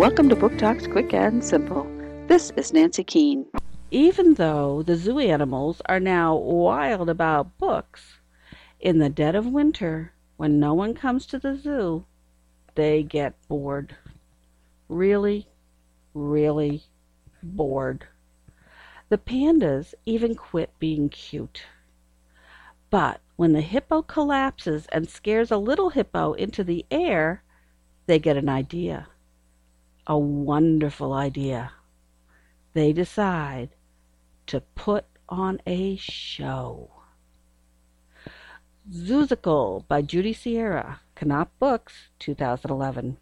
Welcome to Book Talks Quick and Simple. This is Nancy Keane. Even though the zoo animals are now wild about books, in the dead of winter, when no one comes to the zoo, they get bored. Really, really bored. The pandas even quit being cute. But when the hippo collapses and scares a little hippo into the air, they get an idea. A wonderful idea. They decide to put on a show. Zoozical by Judy Sierra, Knopf Books, 2011.